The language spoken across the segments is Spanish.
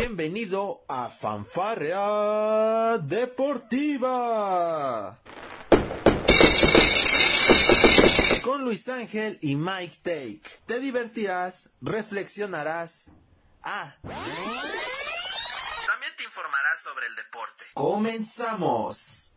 Bienvenido a Fanfarrea Deportiva. Con Luis Ángel y Mike Take. Te divertirás, reflexionarás. Ah. También te informarás sobre el deporte. Comenzamos.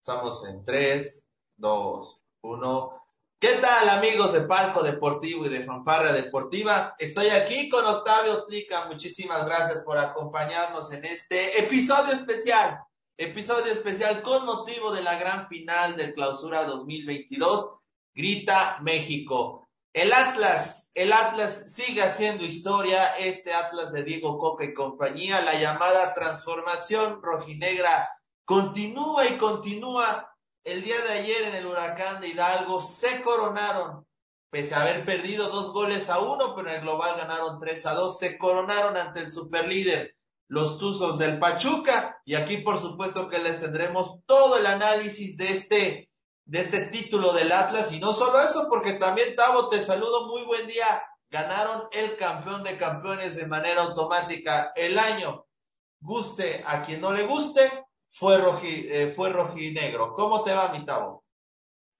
Estamos en 3, 2, 1. ¿Qué tal amigos de Palco Deportivo y de Fanfarra Deportiva? Estoy aquí con Octavio Tlica. Muchísimas gracias por acompañarnos en este episodio especial. Episodio especial con motivo de la gran final del Clausura 2022. Grita México. El Atlas, el Atlas sigue haciendo historia. Este Atlas de Diego Coca y compañía, la llamada transformación rojinegra continúa y continúa el día de ayer en el huracán de Hidalgo se coronaron, pese a haber perdido dos goles a uno, pero en el global ganaron tres a dos, se coronaron ante el superlíder, los Tuzos del Pachuca, y aquí por supuesto que les tendremos todo el análisis de este, de este título del Atlas, y no solo eso, porque también Tavo, te saludo, muy buen día, ganaron el campeón de campeones de manera automática. El año, guste a quien no le guste, fue, roji, eh, fue rojinegro. ¿Cómo te va, mi Tavo?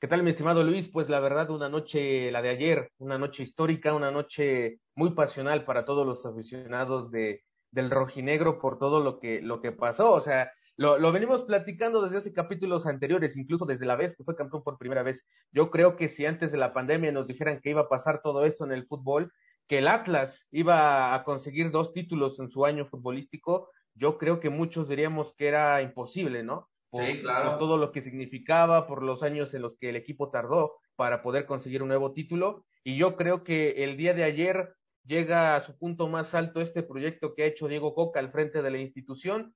¿Qué tal, mi estimado Luis? Pues la verdad, una noche, la de ayer, una noche histórica, una noche muy pasional para todos los aficionados de, del rojinegro por todo lo que, lo que pasó. O sea, lo, lo venimos platicando desde hace capítulos anteriores, incluso desde la vez que fue campeón por primera vez. Yo creo que si antes de la pandemia nos dijeran que iba a pasar todo esto en el fútbol, que el Atlas iba a conseguir dos títulos en su año futbolístico, yo creo que muchos diríamos que era imposible, ¿no? Por, sí, claro. por todo lo que significaba, por los años en los que el equipo tardó para poder conseguir un nuevo título. Y yo creo que el día de ayer llega a su punto más alto este proyecto que ha hecho Diego Coca al frente de la institución.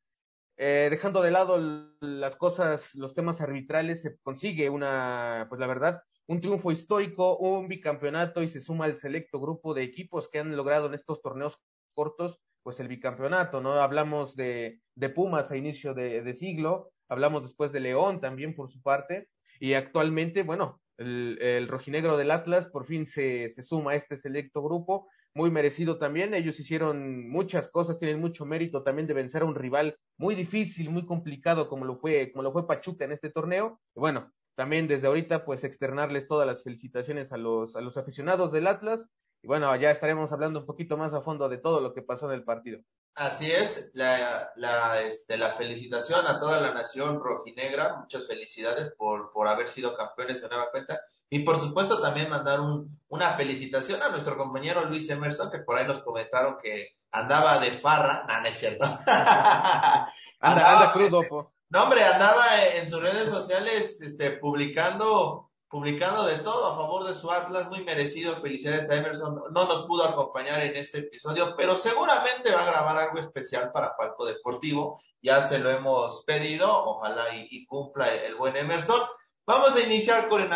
Eh, dejando de lado las cosas, los temas arbitrales, se consigue una, pues la verdad, un triunfo histórico, un bicampeonato y se suma al selecto grupo de equipos que han logrado en estos torneos cortos pues el bicampeonato, ¿no? Hablamos de, de Pumas a inicio de, de, siglo, hablamos después de León también por su parte, y actualmente, bueno, el, el rojinegro del Atlas por fin se, se, suma a este selecto grupo, muy merecido también, ellos hicieron muchas cosas, tienen mucho mérito también de vencer a un rival muy difícil, muy complicado como lo fue, como lo fue Pachuca en este torneo, bueno, también desde ahorita pues externarles todas las felicitaciones a los, a los aficionados del Atlas, y bueno, ya estaremos hablando un poquito más a fondo de todo lo que pasó en el partido. Así es, la, la, este, la felicitación a toda la nación rojinegra, muchas felicidades por, por haber sido campeones de nueva cuenta. Y por supuesto también mandar un, una felicitación a nuestro compañero Luis Emerson, que por ahí nos comentaron que andaba de farra. No, no es cierto. anda, anda crudo. Po. No, hombre, andaba en sus redes sociales este, publicando publicando de todo a favor de su Atlas, muy merecido, felicidades a Emerson, no nos pudo acompañar en este episodio, pero seguramente va a grabar algo especial para Palco Deportivo, ya se lo hemos pedido, ojalá y, cumpla el, el, buen Emerson. Vamos a iniciar con el,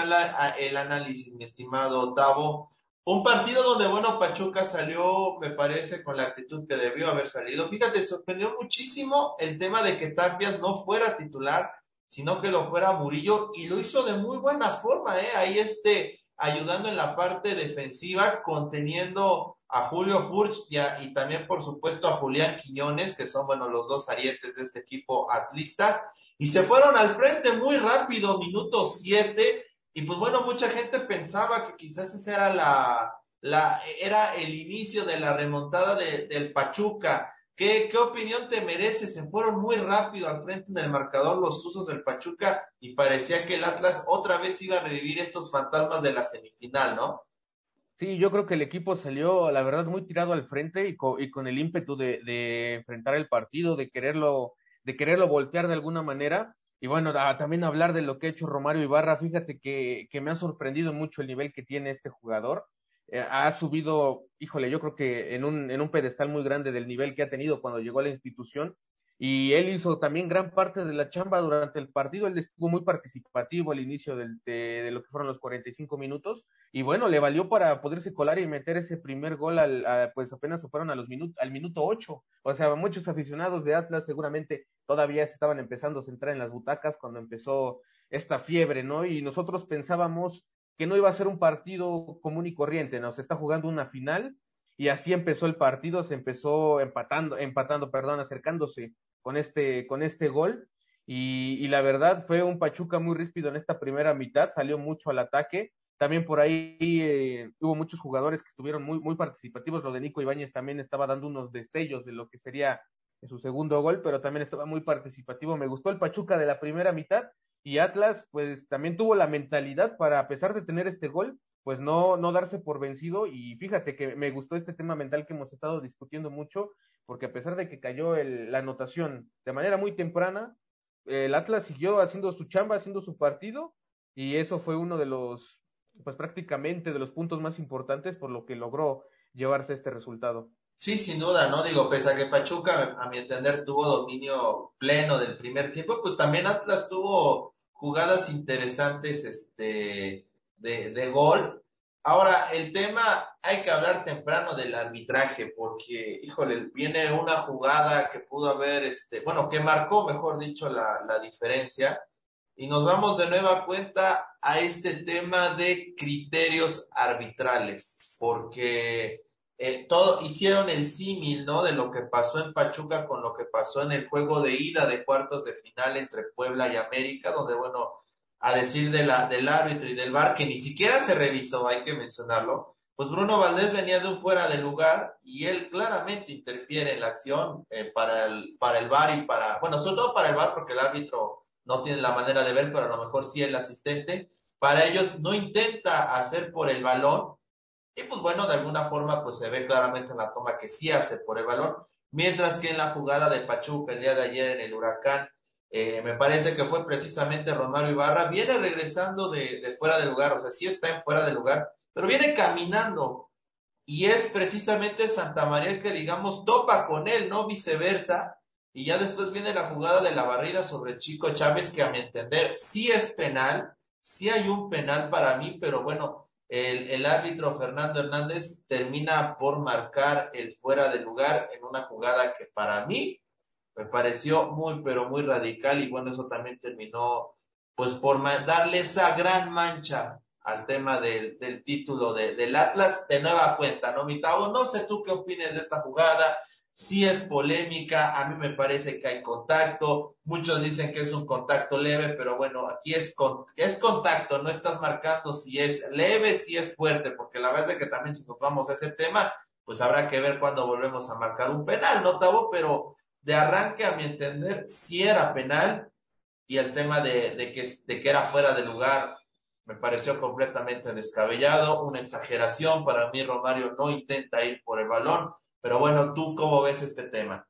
el análisis, mi estimado Tavo. Un partido donde, bueno, Pachuca salió, me parece, con la actitud que debió haber salido. Fíjate, sorprendió muchísimo el tema de que Tapias no fuera titular sino que lo fuera Murillo y lo hizo de muy buena forma, ¿eh? Ahí este, ayudando en la parte defensiva, conteniendo a Julio Furch y, también, por supuesto, a Julián Quiñones, que son, bueno, los dos arietes de este equipo atlista, y se fueron al frente muy rápido, minuto siete, y pues bueno, mucha gente pensaba que quizás esa era la, la, era el inicio de la remontada de, del Pachuca, ¿Qué, ¿Qué, opinión te merece? Se fueron muy rápido al frente del marcador los usos del Pachuca y parecía que el Atlas otra vez iba a revivir estos fantasmas de la semifinal, ¿no? Sí, yo creo que el equipo salió, la verdad, muy tirado al frente y con, y con el ímpetu de, de, enfrentar el partido, de quererlo, de quererlo voltear de alguna manera. Y bueno, también hablar de lo que ha hecho Romario Ibarra, fíjate que, que me ha sorprendido mucho el nivel que tiene este jugador eh, ha subido, híjole, yo creo que en un, en un pedestal muy grande del nivel que ha tenido cuando llegó a la institución. Y él hizo también gran parte de la chamba durante el partido. Él estuvo muy participativo al inicio del, de, de, lo que fueron los 45 minutos. Y bueno, le valió para poderse colar y meter ese primer gol, al, pues apenas se fueron a los minutos, al minuto 8. O sea, muchos aficionados de Atlas seguramente todavía se estaban empezando a centrar en las butacas cuando empezó esta fiebre, ¿no? Y nosotros pensábamos que no iba a ser un partido común y corriente, ¿no? Se está jugando una final y así empezó el partido, se empezó empatando, empatando, perdón, acercándose con este, con este gol. Y, la verdad fue un Pachuca muy ríspido en esta primera mitad, salió mucho al ataque. También por ahí eh, hubo muchos jugadores que estuvieron muy, muy participativos. Lo de Nico Ibáñez también estaba dando unos destellos de lo que sería su segundo gol, pero también estaba muy participativo. Me gustó el Pachuca de la primera mitad y Atlas, pues también tuvo la mentalidad para, a pesar de tener este gol, pues no, no darse por vencido. Y fíjate que me gustó este tema mental que hemos estado discutiendo mucho, porque a pesar de que cayó el, la anotación de manera muy temprana, el Atlas siguió haciendo su chamba, haciendo su partido, y eso fue uno de los, pues prácticamente de los puntos más importantes por lo que logró llevarse este resultado. Sí, sin duda, ¿no? Digo, pese a que Pachuca, a mi entender, tuvo dominio pleno del primer tiempo, pues también Atlas tuvo jugadas interesantes este, de, de gol. Ahora, el tema, hay que hablar temprano del arbitraje, porque, híjole, viene una jugada que pudo haber, este, bueno, que marcó, mejor dicho, la, la diferencia. Y nos vamos de nueva cuenta a este tema de criterios arbitrales, porque eh, todo, hicieron el símil, ¿no? De lo que pasó en Pachuca con lo que pasó en el juego de ida de cuartos de final entre Puebla y América, donde, bueno, a decir del árbitro y del VAR, que ni siquiera se revisó, hay que mencionarlo, pues Bruno Valdés venía de un fuera de lugar y él claramente interfiere en la acción eh, para, el, para el VAR y para, bueno, sobre todo para el VAR porque el árbitro no tiene la manera de ver, pero a lo mejor sí el asistente. Para ellos no intenta hacer por el balón, y pues bueno, de alguna forma pues se ve claramente en la toma que sí hace por el balón, mientras que en la jugada de Pachuca el día de ayer en el huracán, eh, me parece que fue precisamente Romario Ibarra, viene regresando de, de fuera de lugar, o sea, sí está en fuera de lugar, pero viene caminando. Y es precisamente Santa María el que digamos topa con él, no viceversa, y ya después viene la jugada de la barrida sobre Chico Chávez, que a mi entender sí es penal, sí hay un penal para mí, pero bueno, el, el, árbitro Fernando Hernández termina por marcar el fuera de lugar en una jugada que para mí me pareció muy, pero muy radical y bueno, eso también terminó pues por darle esa gran mancha al tema del, del título de, del Atlas de nueva cuenta, ¿no, Mitao? No sé tú qué opinas de esta jugada, sí es polémica, a mí me parece que hay contacto, muchos dicen que es un contacto leve, pero bueno, aquí es, con, es contacto, no estás marcando si es leve, si es fuerte, porque la verdad es que también si nos vamos a ese tema, pues habrá que ver cuando volvemos a marcar un penal, ¿no, Tavo? Pero de arranque, a mi entender, sí era penal y el tema de, de, que, de que era fuera de lugar me pareció completamente descabellado, una exageración, para mí Romario no intenta ir por el balón, pero bueno, ¿tú cómo ves este tema?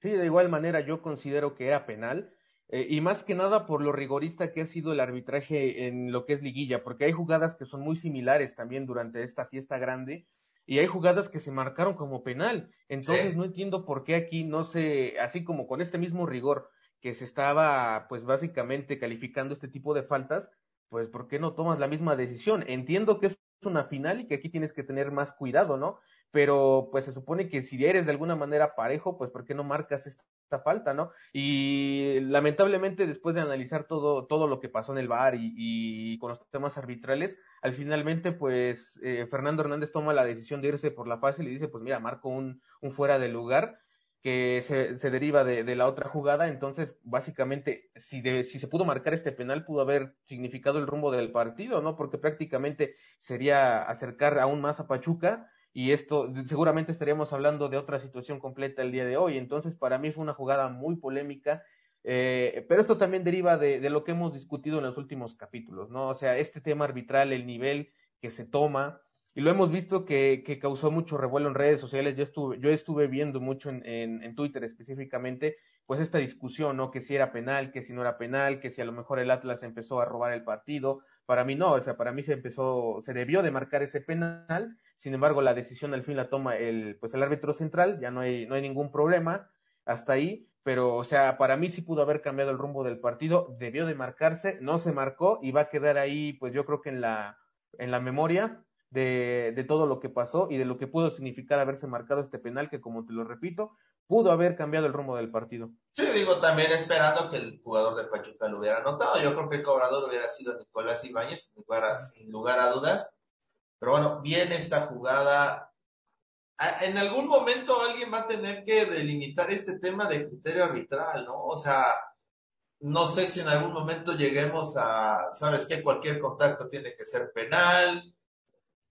Sí, de igual manera yo considero que era penal. Eh, y más que nada por lo rigorista que ha sido el arbitraje en lo que es liguilla, porque hay jugadas que son muy similares también durante esta fiesta grande y hay jugadas que se marcaron como penal. Entonces sí. no entiendo por qué aquí no se, así como con este mismo rigor que se estaba pues básicamente calificando este tipo de faltas, pues ¿por qué no tomas la misma decisión? Entiendo que es una final y que aquí tienes que tener más cuidado, ¿no? Pero pues se supone que si eres de alguna manera parejo, pues ¿por qué no marcas esta, falta, no? Y lamentablemente después de analizar todo, todo lo que pasó en el bar y, y con los temas arbitrales, al finalmente pues eh, Fernando Hernández toma la decisión de irse por la fácil y dice pues mira, marco un, un fuera de lugar que se, se deriva de, de, la otra jugada, entonces básicamente si, de, si se pudo marcar este penal pudo haber significado el rumbo del partido, ¿no? Porque prácticamente sería acercar aún más a Pachuca y esto seguramente estaríamos hablando de otra situación completa el día de hoy. Entonces, para mí fue una jugada muy polémica, eh, pero esto también deriva de, de, lo que hemos discutido en los últimos capítulos, ¿no? O sea, este tema arbitral, el nivel que se toma, y lo hemos visto que, que causó mucho revuelo en redes sociales. Yo estuve, yo estuve viendo mucho en, en, en Twitter específicamente, pues esta discusión, ¿no? Que si era penal, que si no era penal, que si a lo mejor el Atlas empezó a robar el partido. Para mí no, o sea, para mí se empezó, se debió de marcar ese penal sin embargo, la decisión al fin la toma el, pues el árbitro central, ya no hay, no hay ningún problema hasta ahí, pero o sea, para mí sí pudo haber cambiado el rumbo del partido, debió de marcarse, no se marcó y va a quedar ahí, pues yo creo que en la, en la memoria de, de todo lo que pasó y de lo que pudo significar haberse marcado este penal que, como te lo repito, pudo haber cambiado el rumbo del partido. Sí, digo, también esperando que el jugador del Pachuca lo hubiera anotado. Yo creo que el cobrador hubiera sido Nicolás Ibáñez, sin lugar a dudas. Pero bueno, viene esta jugada en algún momento alguien va a tener que delimitar este tema de criterio arbitral, ¿no? O sea, no sé si en algún momento lleguemos a, ¿sabes qué? Cualquier contacto tiene que ser penal.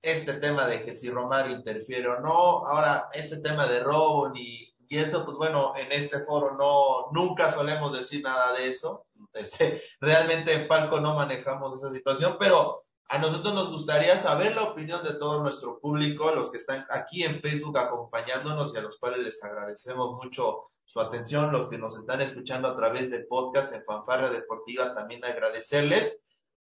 Este tema de que si Romario interfiere o no. Ahora, ese tema de robo y, y eso, pues bueno, en este foro no, nunca solemos decir nada de eso. Este, realmente en Palco no manejamos esa situación, pero a nosotros nos gustaría saber la opinión de todo nuestro público, los que están aquí en Facebook acompañándonos y a los cuales les agradecemos mucho su atención, los que nos están escuchando a través de podcast en Fanfarra Deportiva, también agradecerles.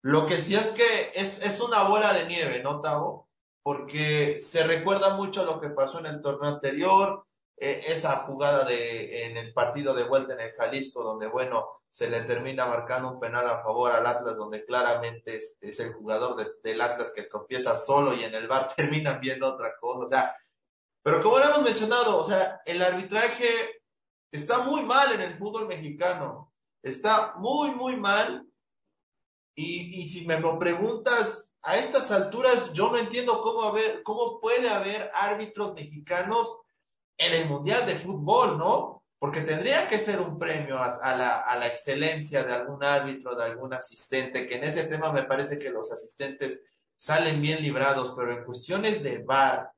Lo que sí es que es, es una bola de nieve, ¿no, Tavo? Porque se recuerda mucho lo que pasó en el torneo anterior, eh, esa jugada de, en el partido de vuelta en el Jalisco, donde, bueno, se le termina marcando un penal a favor al Atlas, donde claramente es, es el jugador de, del Atlas que tropieza solo y en el bar terminan viendo otra cosa. O sea, pero como lo hemos mencionado, o sea, el arbitraje está muy mal en el fútbol mexicano. Está muy, muy mal. Y, y si me lo preguntas, a estas alturas yo no entiendo cómo, haber, cómo puede haber árbitros mexicanos en el Mundial de Fútbol, ¿no? Porque tendría que ser un premio a, la, a la excelencia de algún árbitro, de algún asistente, que en ese tema me parece que los asistentes salen bien librados, pero en cuestiones de VAR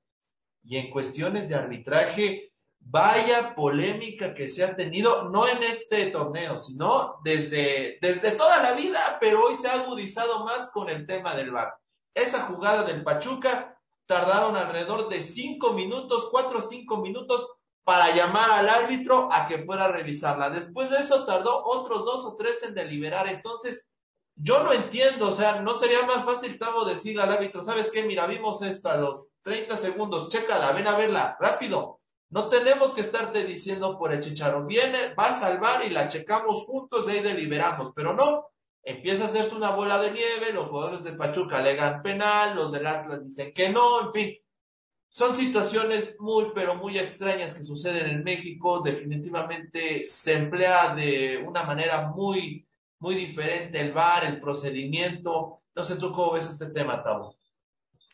y en cuestiones de arbitraje, vaya polémica que se ha tenido, no en este torneo, sino desde, desde toda la vida, pero hoy se ha agudizado más con el tema del VAR. Esa jugada del Pachuca tardaron alrededor de cinco minutos, cuatro o cinco minutos para llamar al árbitro a que pueda revisarla. Después de eso tardó otros dos o tres en deliberar. Entonces, yo no entiendo, o sea, no sería más fácil, Tavo, decirle al árbitro, ¿sabes qué? Mira, vimos esto a los 30 segundos, chécala, ven a verla, rápido. No tenemos que estarte diciendo por el chicharo, viene, va a salvar y la checamos juntos y ahí deliberamos, pero no, empieza a hacerse una bola de nieve, los jugadores de Pachuca alegan penal, los del Atlas dicen que no, en fin. Son situaciones muy, pero muy extrañas que suceden en México. Definitivamente se emplea de una manera muy, muy diferente el VAR, el procedimiento. No sé tú cómo ves este tema, Tavo.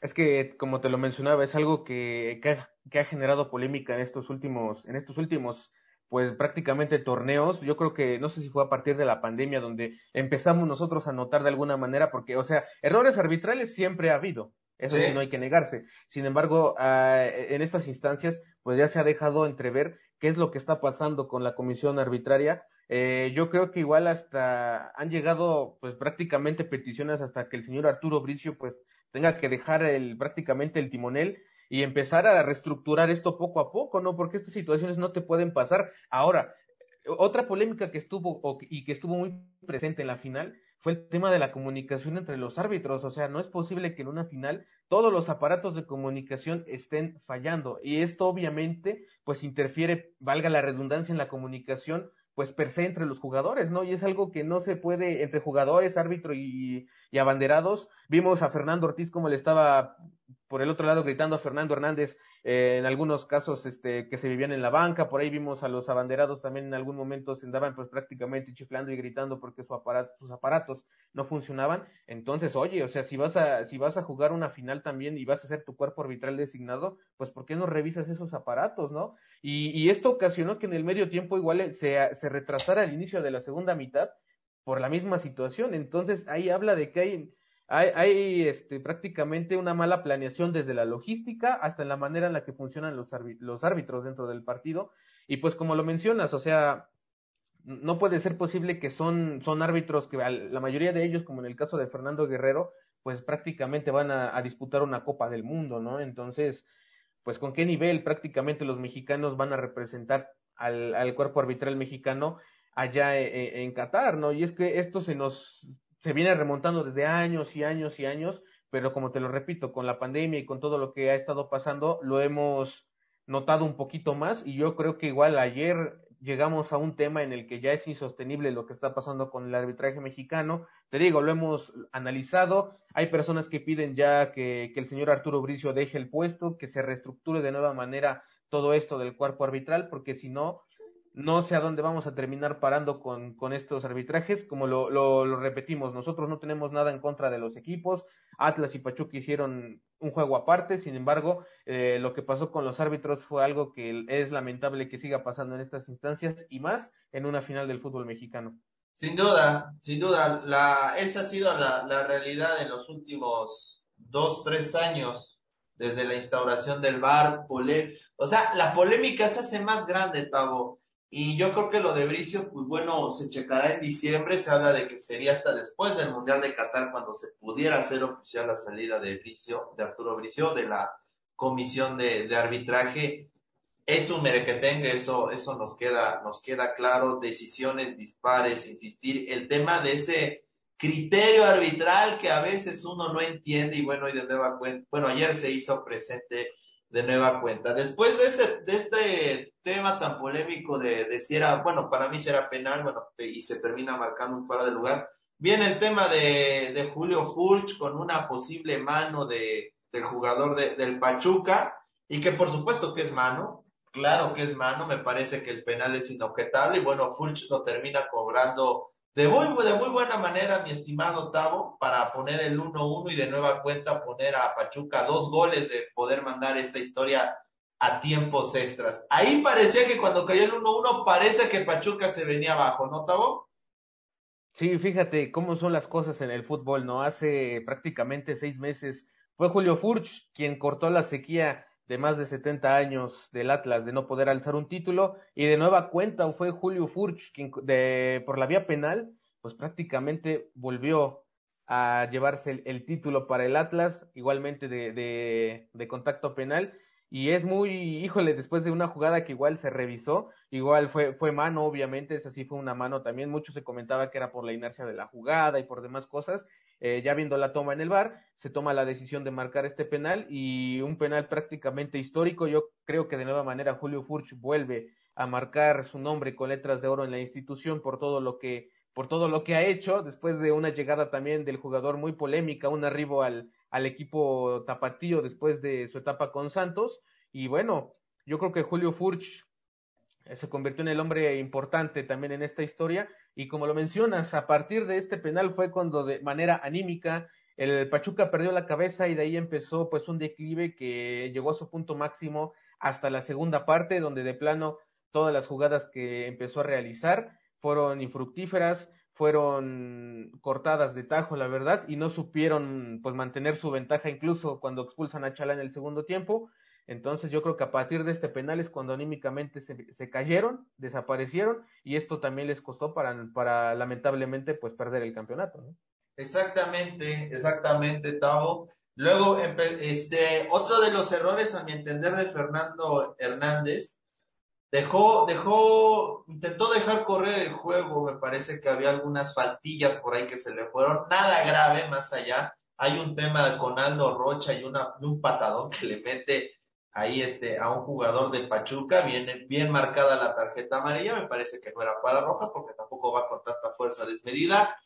Es que, como te lo mencionaba, es algo que, ha, que ha generado polémica en estos últimos, en estos últimos pues prácticamente torneos. Yo creo que no sé si fue a partir de la pandemia donde empezamos nosotros a notar de alguna manera, porque, o sea, errores arbitrales siempre ha habido. Eso sí, no hay que negarse. Sin embargo, uh, en estas instancias, pues ya se ha dejado entrever qué es lo que está pasando con la comisión arbitraria. Eh, yo creo que igual hasta han llegado, pues prácticamente peticiones hasta que el señor Arturo Bricio, pues tenga que dejar el, prácticamente el timonel y empezar a reestructurar esto poco a poco, ¿no? Porque estas situaciones no te pueden pasar. Ahora, otra polémica que estuvo y que estuvo muy presente en la final fue el tema de la comunicación entre los árbitros. O sea, no es posible que en una final todos los aparatos de comunicación estén fallando. Y esto obviamente, pues interfiere, valga la redundancia, en la comunicación, pues per se entre los jugadores, ¿no? Y es algo que no se puede entre jugadores, árbitro y, y abanderados. Vimos a Fernando Ortiz como le estaba por el otro lado gritando a Fernando Hernández eh, en algunos casos este, que se vivían en la banca, por ahí vimos a los abanderados también en algún momento se andaban pues prácticamente chiflando y gritando porque su aparato, sus aparatos no funcionaban, entonces oye, o sea, si vas a, si vas a jugar una final también y vas a hacer tu cuerpo arbitral designado, pues ¿por qué no revisas esos aparatos, no? Y, y esto ocasionó que en el medio tiempo igual se, se retrasara el inicio de la segunda mitad por la misma situación, entonces ahí habla de que hay hay, hay este, prácticamente una mala planeación desde la logística hasta en la manera en la que funcionan los, árbitros dentro del partido. Y pues como lo mencionas, o sea, no puede ser posible que son, son árbitros que la mayoría de ellos, como en el caso de Fernando Guerrero, pues prácticamente van a, disputar una Copa del Mundo, ¿no? Entonces, pues con qué nivel prácticamente los mexicanos van a representar al, al cuerpo arbitral mexicano allá en, e, en, Qatar, ¿no? Y es que esto se nos, se viene remontando desde años y años y años, pero como te lo repito, con la pandemia y con todo lo que ha estado pasando, lo hemos notado un poquito más y yo creo que igual ayer llegamos a un tema en el que ya es insostenible lo que está pasando con el arbitraje mexicano. Te digo, lo hemos analizado. Hay personas que piden ya que, que el señor Arturo Bricio deje el puesto, que se reestructure de nueva manera todo esto del cuerpo arbitral, porque si no, no sé a dónde vamos a terminar parando con, con estos arbitrajes. Como lo, lo, repetimos, nosotros no tenemos nada en contra de los equipos. Atlas y Pachuca hicieron un juego aparte, sin embargo, eh, lo que pasó con los árbitros fue algo que es lamentable que siga pasando en estas instancias y más en una final del fútbol mexicano. Sin duda, sin duda, la, esa ha sido la, la realidad en los últimos dos, tres años, desde la instauración del VAR, o sea, la polémica se hace más grande, Tavo. Y yo creo que lo de Bricio, pues bueno, se checará en diciembre, se habla de que sería hasta después del Mundial de Qatar cuando se pudiera hacer oficial la salida de Bricio, de Arturo Bricio, de la comisión de, arbitraje. Es un merequetengue, eso, eso nos queda, nos queda claro, decisiones dispares, insistir, el tema de ese criterio arbitral que a veces uno no entiende y bueno, y de nueva cuenta, bueno, ayer se hizo presente de nueva cuenta. Después de este, de este tema tan polémico de, de si era, bueno, para mí será penal, bueno, y se termina marcando un fuera de lugar, viene el tema de, de Julio Furch con una posible mano de, del jugador de, del Pachuca, y que por supuesto que es mano, claro que es mano, me parece que el penal es inobjetable, y bueno, Furch lo termina cobrando de muy, de muy buena manera, mi estimado Tavo, para poner el 1-1 y de nueva cuenta poner a Pachuca dos goles de poder mandar esta historia a tiempos extras. Ahí parecía que cuando cayó el 1-1 parece que Pachuca se venía abajo, ¿no, Tavo? Sí, fíjate cómo son las cosas en el fútbol, ¿no? Hace prácticamente seis meses fue Julio Furch quien cortó la sequía de más de 70 años del Atlas de no poder alzar un título y de nueva cuenta fue Julio Furch quien de, por la vía penal pues prácticamente volvió a llevarse el, título para el Atlas igualmente de, de, contacto penal y es muy híjole después de una jugada que igual se revisó igual fue fue mano obviamente esa sí fue una mano también mucho se comentaba que era por la inercia de la jugada y por demás cosas eh, ya viendo la toma en el bar, se toma la decisión de marcar este penal y un penal prácticamente histórico. Yo creo que de nueva manera Julio Furch vuelve a marcar su nombre con letras de oro en la institución por todo lo que por todo lo que ha hecho después de una llegada también del jugador muy polémica, un arribo al, al equipo tapatío después de su etapa con Santos y bueno, yo creo que Julio Furch eh, se convirtió en el hombre importante también en esta historia y como lo mencionas, a partir de este penal fue cuando de manera anímica el Pachuca perdió la cabeza y de ahí empezó pues un declive que llegó a su punto máximo hasta la segunda parte, donde de plano todas las jugadas que empezó a realizar fueron infructíferas, fueron cortadas de tajo, la verdad, y no supieron pues mantener su ventaja incluso cuando expulsan a Chala en el segundo tiempo. Entonces yo creo que a partir de este penal es cuando anímicamente se, se cayeron, desaparecieron y esto también les costó para, para lamentablemente pues perder el campeonato. ¿no? Exactamente, exactamente, Tavo. Luego, este, otro de los errores, a mi entender, de Fernando Hernández, dejó, dejó, intentó dejar correr el juego, me parece que había algunas faltillas por ahí que se le fueron, nada grave más allá. Hay un tema con Aldo Rocha y, una, un patadón que le mete ahí este, a un jugador de Pachuca, bien, bien marcada la tarjeta amarilla, me parece que no era para roja porque tampoco va con tanta fuerza desmedida.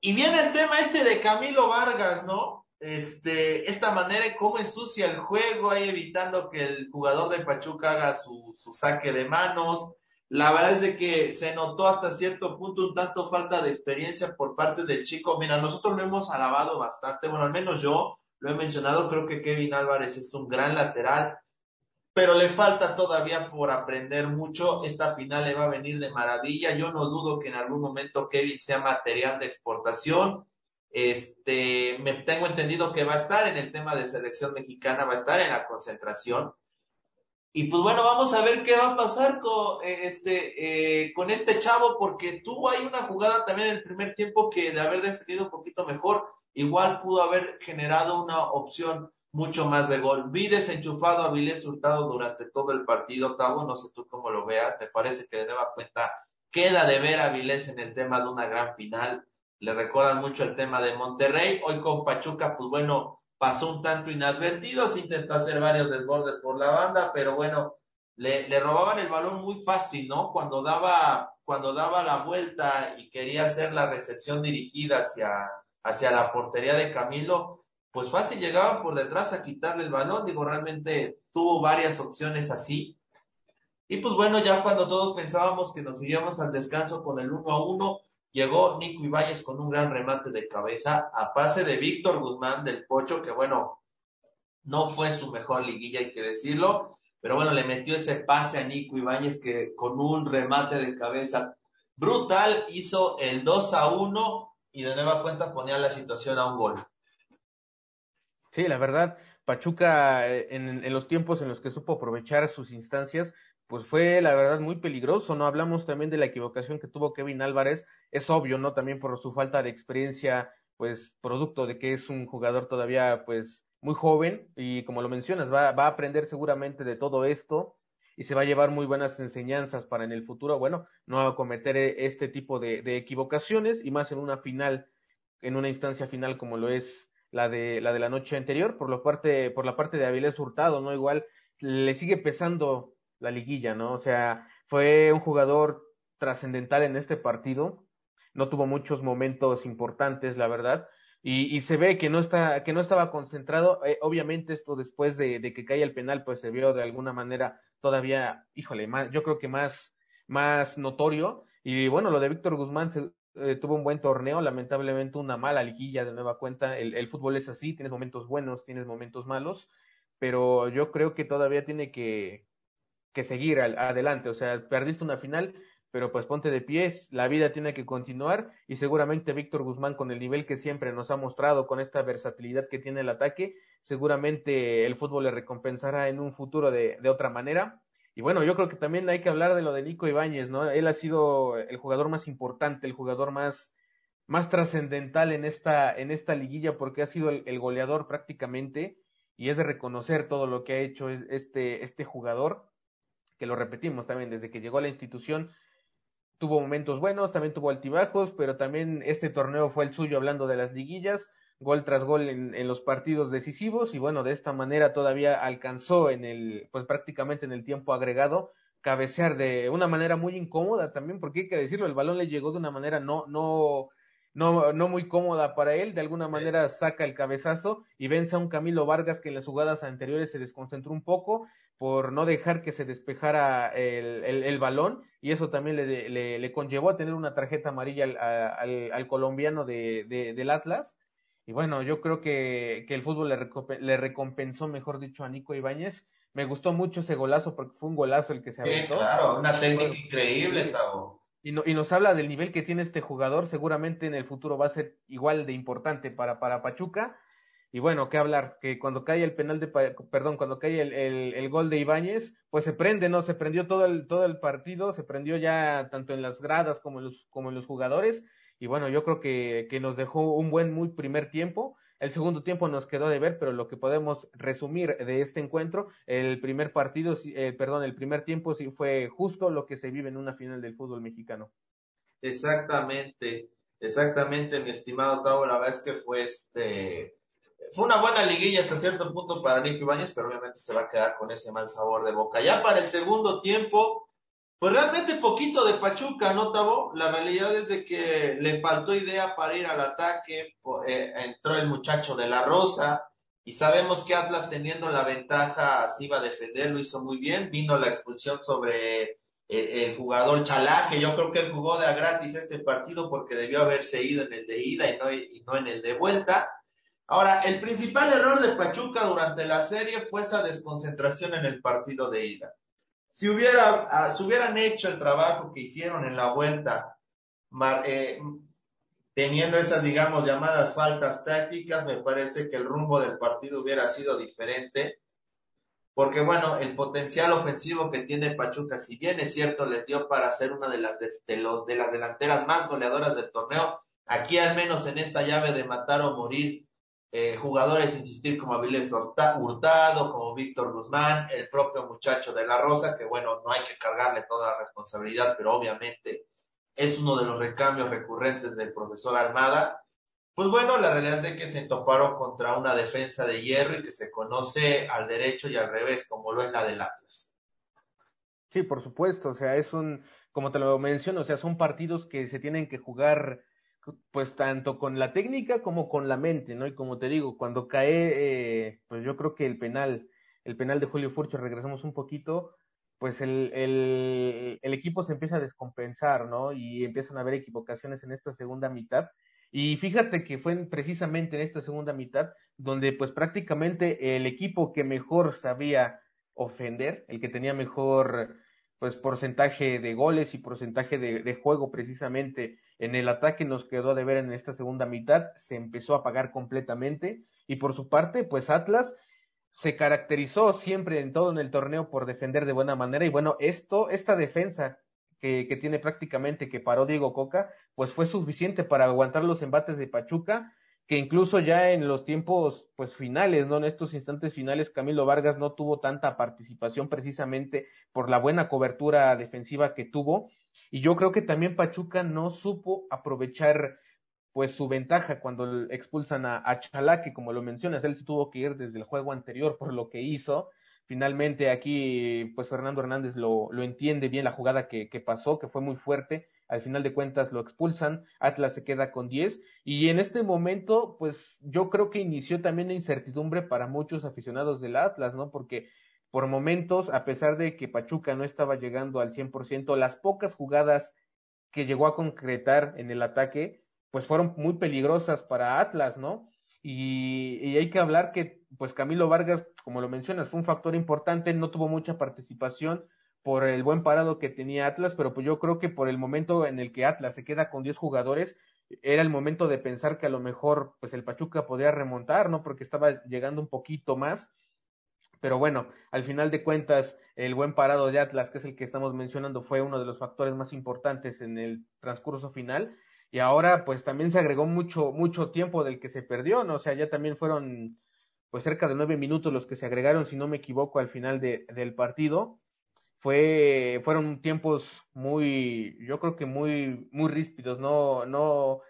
Y viene el tema este de Camilo Vargas, ¿no? Este, esta manera en cómo ensucia el juego, ahí evitando que el jugador de Pachuca haga su, su saque de manos. La verdad es de que se notó hasta cierto punto un tanto falta de experiencia por parte del chico. Mira, nosotros lo hemos alabado bastante, bueno, al menos yo, lo he mencionado, creo que Kevin Álvarez es un gran lateral, pero le falta todavía por aprender mucho. Esta final le va a venir de maravilla. Yo no dudo que en algún momento Kevin sea material de exportación. Este, me tengo entendido que va a estar en el tema de selección mexicana, va a estar en la concentración. Y pues bueno, vamos a ver qué va a pasar con este, eh, con este chavo, porque tuvo ahí una jugada también en el primer tiempo que de haber definido un poquito mejor, igual pudo haber generado una opción mucho más de gol. Vi desenchufado a Vilés Hurtado durante todo el partido, Tavo, no sé tú cómo lo veas, me parece que de nueva cuenta queda de ver a Vilés en el tema de una gran final. Le recuerdan mucho el tema de Monterrey. Hoy con Pachuca, pues bueno, pasó un tanto inadvertido, se intentó hacer varios desbordes por la banda, pero bueno, le, le robaban el balón muy fácil, ¿no? Cuando daba, cuando daba la vuelta y quería hacer la recepción dirigida hacia, hacia la portería de Camilo, pues fácil llegaban por detrás a quitarle el balón, digo, realmente tuvo varias opciones así. Y pues bueno, ya cuando todos pensábamos que nos iríamos al descanso con el 1 a 1, llegó Nico Ibáñez con un gran remate de cabeza a pase de Víctor Guzmán del Pocho, que bueno, No fue su mejor liguilla, hay que decirlo. Pero bueno, le metió ese pase a Nico Ibáñez que con un remate de cabeza brutal hizo el 2 a 1 y de nueva cuenta ponía la situación a un gol. Sí, la verdad, Pachuca eh, en, en, los tiempos en los que supo aprovechar sus instancias, pues fue la verdad muy peligroso, ¿no? Hablamos también de la equivocación que tuvo Kevin Álvarez, es obvio, ¿no? También por su falta de experiencia, pues producto de que es un jugador todavía, pues muy joven y como lo mencionas, va, va a aprender seguramente de todo esto y se va a llevar muy buenas enseñanzas para en el futuro, bueno, no cometer e, este tipo de, de equivocaciones y más en una final, en una instancia final como lo es la de la de la noche anterior, por la parte, por la parte de Avilés Hurtado, ¿no? Igual le sigue pesando la liguilla, ¿no? O sea, fue un jugador trascendental en este partido, no tuvo muchos momentos importantes, la verdad, y, y se ve que no está, que no estaba concentrado. Eh, obviamente, esto después de, de, que cae el penal, pues se vio de alguna manera todavía, híjole, más, yo creo que más, más notorio. Y bueno, lo de Víctor Guzmán se, eh, tuvo un buen torneo, lamentablemente una mala liguilla de nueva cuenta. El, el fútbol es así, tienes momentos buenos, tienes momentos malos, pero yo creo que todavía tiene que, que seguir al, adelante. O sea, perdiste una final, pero pues ponte de pies, la vida tiene que continuar y seguramente Víctor Guzmán con el nivel que siempre nos ha mostrado, con esta versatilidad que tiene el ataque, seguramente el fútbol le recompensará en un futuro de, de otra manera. Y bueno, yo creo que también hay que hablar de lo de Nico Ibáñez, ¿no? Él ha sido el jugador más importante, el jugador más, más trascendental en esta, en esta liguilla porque ha sido el, el, goleador prácticamente y es de reconocer todo lo que ha hecho este, este jugador, que lo repetimos también, desde que llegó a la institución tuvo momentos buenos, también tuvo altibajos, pero también este torneo fue el suyo hablando de las liguillas, gol tras gol en, en, los partidos decisivos y bueno, de esta manera todavía alcanzó en el, pues prácticamente en el tiempo agregado, cabecear de una manera muy incómoda también, porque hay que decirlo, el balón le llegó de una manera no, no, no, no muy cómoda para él, de alguna manera saca el cabezazo y vence a un Camilo Vargas que en las jugadas anteriores se desconcentró un poco por no dejar que se despejara el, el, el balón y eso también le, le, le, conllevó a tener una tarjeta amarilla al, al, al colombiano de, de, del Atlas. Y bueno, yo creo que, que el fútbol le, le, recompensó, mejor dicho, a Nico Ibáñez. Me gustó mucho ese golazo porque fue un golazo el que se aventó. Sí, claro, una técnica bueno, increíble, Tavo. Y, no, y, nos habla del nivel que tiene este jugador. Seguramente en el futuro va a ser igual de importante para, para Pachuca. Y bueno, qué hablar, que cuando cae el penal de, perdón, cuando cae el, el, gol de Ibáñez, pues se prende, ¿no? Se prendió todo el, todo el partido, se prendió ya tanto en las gradas como en los, como en los jugadores. Y bueno, yo creo que, que nos dejó un buen, muy primer tiempo. El segundo tiempo nos quedó de ver, pero lo que podemos resumir de este encuentro, el primer partido, eh, perdón, el primer tiempo sí fue justo lo que se vive en una final del fútbol mexicano. Exactamente, exactamente, mi estimado Tavo, la verdad es que fue este fue una buena liguilla hasta cierto punto para Nico Ibáñez, pero obviamente se va a quedar con ese mal sabor de boca. Ya para el segundo tiempo, pues realmente poquito de Pachuca, ¿no, Tabo? La realidad es de que le faltó idea para ir al ataque, eh, entró el muchacho de la Rosa, y sabemos que Atlas teniendo la ventaja se iba a defender, lo hizo muy bien, vino la expulsión sobre eh, el jugador Chalá, que yo creo que él jugó de a gratis este partido porque debió haberse ido en el de ida y no, y no en el de vuelta. Ahora, el principal error de Pachuca durante la serie fue esa desconcentración en el partido de ida. Si hubiera, uh, si hubieran hecho el trabajo que hicieron en la vuelta, eh, teniendo esas, digamos, llamadas faltas tácticas, me parece que el rumbo del partido hubiera sido diferente. Porque bueno, el potencial ofensivo que tiene Pachuca, si bien es cierto, le dio para ser una de las, de los, de las delanteras más goleadoras del torneo, aquí al menos en esta llave de matar o morir, eh, jugadores, insistir, como Avilés Hurtado, como Víctor Guzmán, el propio muchacho de la Rosa, que bueno, no hay que cargarle toda la responsabilidad, pero obviamente es uno de los recambios recurrentes del profesor Almada. Pues bueno, la realidad es que se toparon contra una defensa de hierro y que se conoce al derecho y al revés, como lo es la del Atlas. Sí, por supuesto, o sea, es un, como te lo menciono, o sea, son partidos que se tienen que jugar pues tanto con la técnica como con la mente, ¿no? Y como te digo, cuando cae, eh, pues yo creo que el penal, el penal de Julio Furcho, regresamos un poquito, pues el, el, el equipo se empieza a descompensar, ¿no? Y empiezan a haber equivocaciones en esta segunda mitad. Y fíjate que fue precisamente en esta segunda mitad donde pues prácticamente el equipo que mejor sabía ofender, el que tenía mejor pues porcentaje de goles y porcentaje de, de, juego precisamente en el ataque nos quedó de ver en esta segunda mitad, se empezó a pagar completamente y por su parte pues Atlas se caracterizó siempre en todo en el torneo por defender de buena manera y bueno, esto, esta defensa que, que tiene prácticamente que paró Diego Coca, pues fue suficiente para aguantar los embates de Pachuca que incluso ya en los tiempos pues finales, ¿no? En estos instantes finales Camilo Vargas no tuvo tanta participación precisamente por la buena cobertura defensiva que tuvo y yo creo que también Pachuca no supo aprovechar pues su ventaja cuando expulsan a, a que como lo mencionas, él se tuvo que ir desde el juego anterior por lo que hizo. Finalmente aquí pues Fernando Hernández lo, lo entiende bien la jugada que, que pasó, que fue muy fuerte al final de cuentas lo expulsan, Atlas se queda con 10 y en este momento pues yo creo que inició también la incertidumbre para muchos aficionados del Atlas, ¿no? Porque por momentos, a pesar de que Pachuca no estaba llegando al 100%, las pocas jugadas que llegó a concretar en el ataque pues fueron muy peligrosas para Atlas, ¿no? Y, y, hay que hablar que, pues Camilo Vargas, como lo mencionas, fue un factor importante, no tuvo mucha participación, por el buen parado que tenía Atlas, pero pues yo creo que por el momento en el que Atlas se queda con 10 jugadores, era el momento de pensar que a lo mejor pues el Pachuca podía remontar, ¿no? Porque estaba llegando un poquito más. Pero bueno, al final de cuentas, el buen parado de Atlas, que es el que estamos mencionando, fue uno de los factores más importantes en el transcurso final. Y ahora, pues también se agregó mucho, mucho tiempo del que se perdió, ¿no? O sea, ya también fueron, pues cerca de nueve minutos los que se agregaron, si no me equivoco, al final de, del partido fue, fueron tiempos muy, yo creo que muy, muy ríspidos, no, no,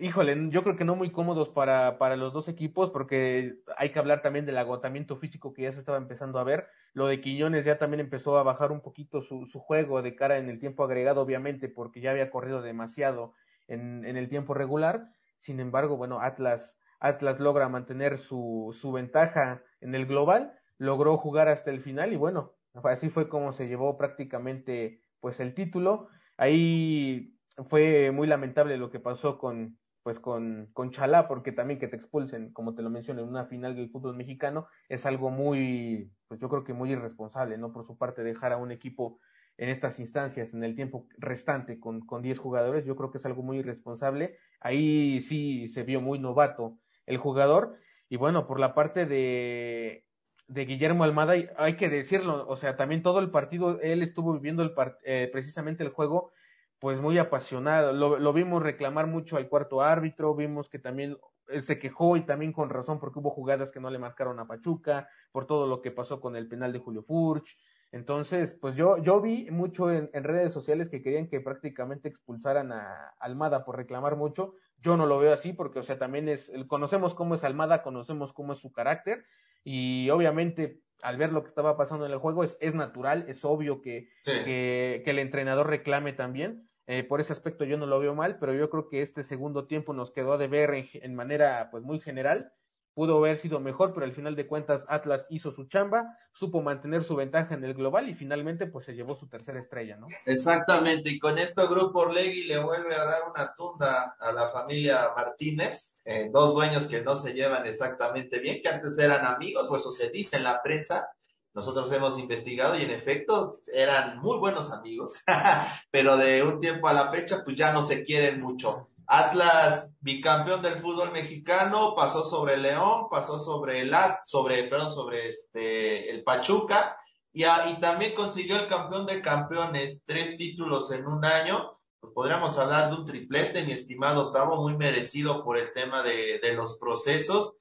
híjole, yo creo que no muy cómodos para, para los dos equipos, porque hay que hablar también del agotamiento físico que ya se estaba empezando a ver. Lo de Quiñones ya también empezó a bajar un poquito su, su juego de cara en el tiempo agregado, obviamente, porque ya había corrido demasiado en, en el tiempo regular. Sin embargo, bueno, Atlas, Atlas logra mantener su, su ventaja en el global, logró jugar hasta el final y bueno, Así fue como se llevó prácticamente pues el título. Ahí fue muy lamentable lo que pasó con pues con, con Chalá, porque también que te expulsen, como te lo mencioné, en una final del fútbol mexicano, es algo muy, pues yo creo que muy irresponsable, ¿no? Por su parte, dejar a un equipo en estas instancias, en el tiempo restante, con, con 10 jugadores, yo creo que es algo muy irresponsable. Ahí sí se vio muy novato el jugador. Y bueno, por la parte de, de Guillermo Almada, hay que decirlo, o sea, también todo el partido, él estuvo viviendo el eh, precisamente el juego, pues muy apasionado, lo, lo, vimos reclamar mucho al cuarto árbitro, vimos que también él se quejó y también con razón porque hubo jugadas que no le marcaron a Pachuca, por todo lo que pasó con el penal de Julio Furch, entonces, pues yo, yo vi mucho en, en redes sociales que querían que prácticamente expulsaran a Almada por reclamar mucho, yo no lo veo así porque, o sea, también es, conocemos cómo es Almada, conocemos cómo es su carácter, y obviamente al ver lo que estaba pasando en el juego es, es natural, es obvio que, sí. que, que, el entrenador reclame también. Eh, por ese aspecto yo no lo veo mal, pero yo creo que este segundo tiempo nos quedó de ver en, manera pues muy general pudo haber sido mejor, pero al final de cuentas Atlas hizo su chamba, supo mantener su ventaja en el global y finalmente pues se llevó su tercera estrella, ¿no? Exactamente, y con esto Grupo Orlegui le vuelve a dar una tunda a la familia Martínez, eh, dos dueños que no se llevan exactamente bien, que antes eran amigos, o eso se dice en la prensa, nosotros hemos investigado y en efecto eran muy buenos amigos, pero de un tiempo a la fecha pues ya no se quieren mucho. Atlas, bicampeón del fútbol mexicano, pasó sobre León, pasó sobre el sobre, perdón, sobre este, el Pachuca, y, también consiguió el campeón de campeones, tres títulos en un año. Pues podríamos hablar de un triplete, mi estimado Tavo, muy merecido por el tema de los procesos.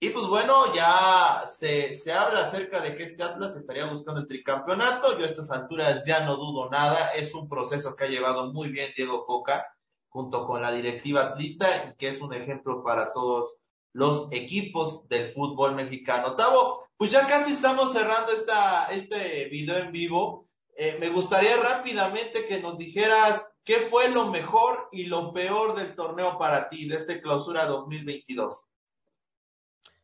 Y pues bueno, ya se, se habla acerca de que este Atlas estaría buscando el tricampeonato. Yo a estas alturas ya no dudo nada. Es un proceso que ha llevado muy bien Diego Coca junto con la directiva atlista, que es un ejemplo para todos los equipos del fútbol mexicano. Tavo, pues ya casi estamos cerrando esta, este video en vivo. Eh, me gustaría rápidamente que nos dijeras qué fue lo mejor y lo peor del torneo para ti, de este clausura 2022.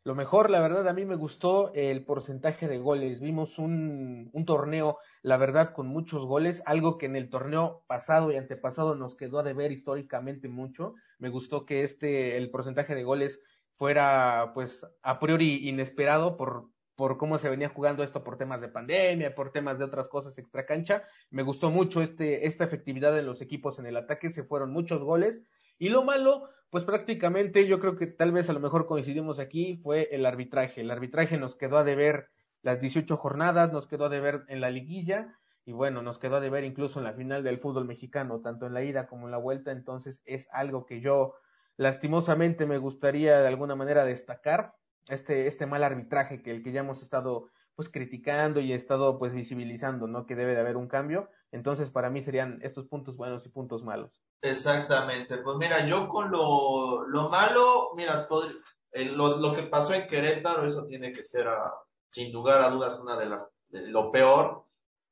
Lo mejor, la verdad, a mí me gustó el porcentaje de goles. Vimos un, un, torneo, la verdad, con muchos goles, algo que en el torneo pasado y antepasado nos quedó a deber históricamente mucho. Me gustó que este, el porcentaje de goles fuera, pues, a priori inesperado por, por cómo se venía jugando esto por temas de pandemia, por temas de otras cosas extra cancha. Me gustó mucho este, esta efectividad de los equipos en el ataque, se fueron muchos goles. Y lo malo, pues prácticamente yo creo que tal vez a lo mejor coincidimos aquí, fue el arbitraje. El arbitraje nos quedó a deber las 18 jornadas, nos quedó a deber en la liguilla y bueno, nos quedó a deber incluso en la final del fútbol mexicano, tanto en la ida como en la vuelta. Entonces es algo que yo lastimosamente me gustaría de alguna manera destacar este, este mal arbitraje que el que ya hemos estado pues criticando y he estado pues visibilizando, ¿no? Que debe de haber un cambio. Entonces, para mí serían estos puntos buenos y puntos malos. Exactamente. Pues mira, yo con lo, lo malo, mira, todo, lo, lo, que pasó en Querétaro, eso tiene que ser, ah, sin lugar a dudas, una de las, lo peor.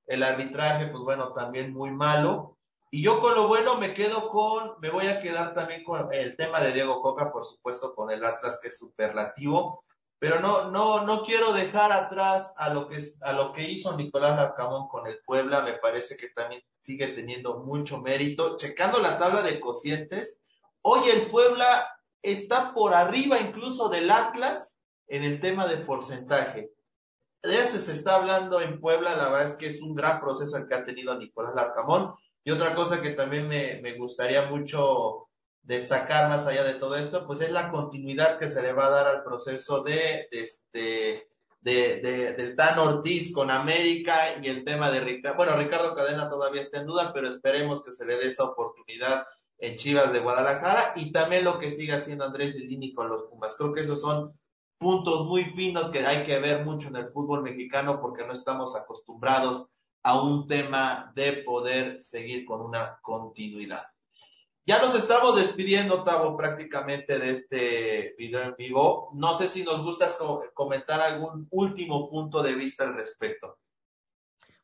El arbitraje, pues bueno, también muy malo. Y yo con lo bueno me quedo con, me voy a quedar también con el tema de Diego Coca, por supuesto, con el Atlas que es superlativo, pero no, no, no quiero dejar atrás a lo que a lo que hizo Nicolás Larcamón con el Puebla, me parece que también sigue teniendo mucho mérito. Checando la tabla de cocientes, hoy el Puebla está por arriba incluso del Atlas en el tema de porcentaje. De eso se está hablando en Puebla, la verdad es que es un gran proceso el que ha tenido Nicolás Larcamón y otra cosa que también me, me gustaría mucho destacar más allá de todo esto, pues es la continuidad que se le va a dar al proceso de, de este, de, de, del Tan Ortiz con América y el tema de Ricardo. Bueno, Ricardo Cadena todavía está en duda, pero esperemos que se le dé esa oportunidad en Chivas de Guadalajara y también lo que siga haciendo Andrés Lilini con los Pumas. Creo que esos son puntos muy finos que hay que ver mucho en el fútbol mexicano porque no estamos acostumbrados a un tema de poder seguir con una continuidad. Ya nos estamos despidiendo, Tavo, prácticamente de este video en vivo. No sé si nos gustas comentar algún último punto de vista al respecto.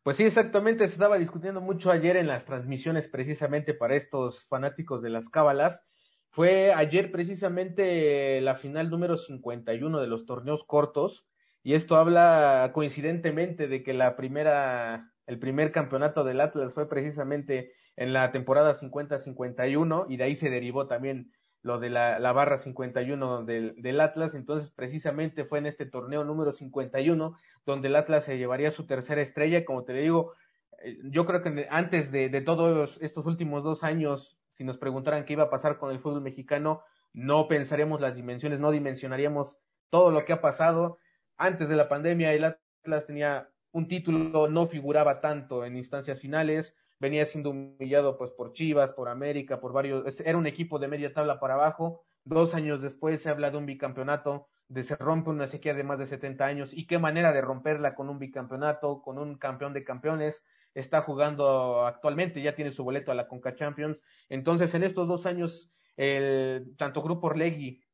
Pues sí, exactamente. Se estaba discutiendo mucho ayer en las transmisiones precisamente para estos fanáticos de las cábalas. Fue ayer precisamente la final número 51 de los torneos cortos. Y esto habla coincidentemente de que la primera el primer campeonato del Atlas fue precisamente en la temporada 50-51 y de ahí se derivó también lo de la, la barra 51 del, del, Atlas. Entonces, precisamente fue en este torneo número 51 donde el Atlas se llevaría su tercera estrella. Como te digo, eh, yo creo que antes de, de todos estos últimos dos años, si nos preguntaran qué iba a pasar con el fútbol mexicano, no pensaríamos las dimensiones, no dimensionaríamos todo lo que ha pasado. Antes de la pandemia, el Atlas tenía un título, no figuraba tanto en instancias finales, venía siendo humillado pues por Chivas, por América, por varios, era un equipo de media tabla para abajo, dos años después se habla de un bicampeonato, de se rompe una sequía de más de 70 años y qué manera de romperla con un bicampeonato, con un campeón de campeones, está jugando actualmente, ya tiene su boleto a la Conca Champions, entonces en estos dos años el tanto Grupo Orlegui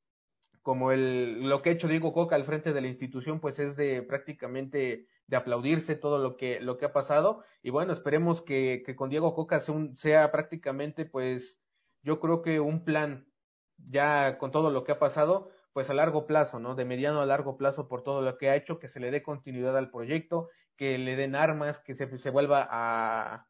como el, lo que ha hecho Diego Coca al frente de la institución, pues es de prácticamente de aplaudirse todo lo que, lo que ha pasado. Y bueno, esperemos que, que con Diego Coca sea, sea, prácticamente, pues, yo creo que un plan, ya con todo lo que ha pasado, pues a largo plazo, ¿no? De mediano a largo plazo por todo lo que ha hecho, que se le dé continuidad al proyecto, que le den armas, que se, se vuelva a,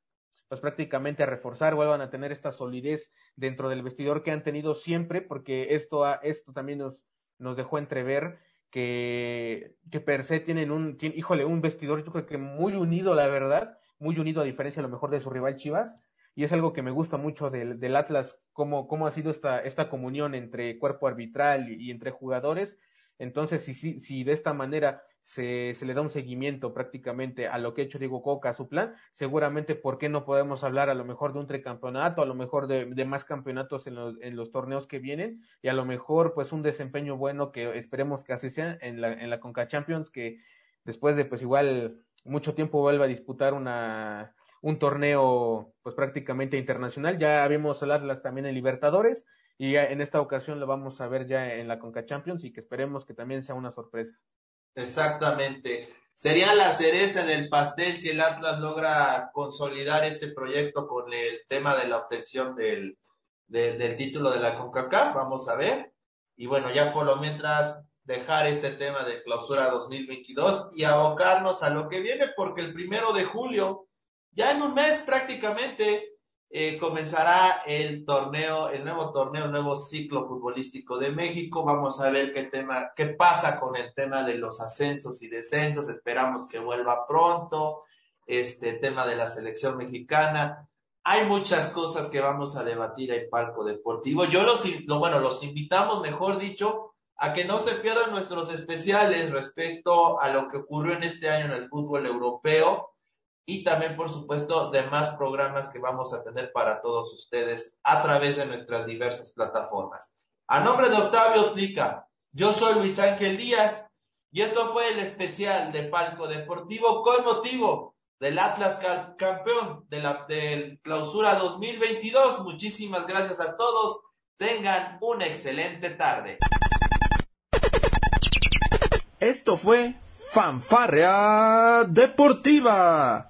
pues prácticamente a reforzar, vuelvan a tener esta solidez dentro del vestidor que han tenido siempre, porque esto, esto también nos, nos dejó entrever que, que per se tienen un, híjole, un vestidor, yo creo que muy unido, la verdad, muy unido a diferencia a lo mejor de su rival Chivas, y es algo que me gusta mucho del, del Atlas, cómo, cómo ha sido esta, esta comunión entre cuerpo arbitral y, y entre jugadores. Entonces, si, si, si de esta manera se, se, le da un seguimiento prácticamente a lo que ha hecho Diego Coca, a su plan, seguramente, ¿por qué no podemos hablar a lo mejor de un tricampeonato, a lo mejor de, de más campeonatos en los, en los, torneos que vienen y a lo mejor pues un desempeño bueno que esperemos que así sea en la, en la Conca Champions, que después de pues igual mucho tiempo vuelva a disputar una, un torneo pues prácticamente internacional, ya al Atlas también en Libertadores y en esta ocasión lo vamos a ver ya en la Conca Champions y que esperemos que también sea una sorpresa. Exactamente. Sería la cereza en el pastel si el Atlas logra consolidar este proyecto con el tema de la obtención del, de, del título de la CONCACAF. Vamos a ver. Y bueno, ya por lo mientras, dejar este tema de clausura 2022 y abocarnos a lo que viene, porque el primero de julio, ya en un mes prácticamente, eh, comenzará el torneo, el nuevo torneo, el nuevo ciclo futbolístico de México. Vamos a ver qué tema, qué pasa con el tema de los ascensos y descensos. Esperamos que vuelva pronto. Este tema de la selección mexicana. Hay muchas cosas que vamos a debatir en Palco Deportivo. Yo los, bueno, los invitamos, mejor dicho, a que no se pierdan nuestros especiales respecto a lo que ocurrió en este año en el fútbol europeo y también, por supuesto, demás programas que vamos a tener para todos ustedes a través de nuestras diversas plataformas. A nombre de Octavio Plica, yo soy Luis Ángel Díaz y esto fue el especial de Palco Deportivo con motivo del Atlas campeón de la del clausura 2022. Muchísimas gracias a todos. Tengan una excelente tarde. Esto fue Fanfarrea Deportiva.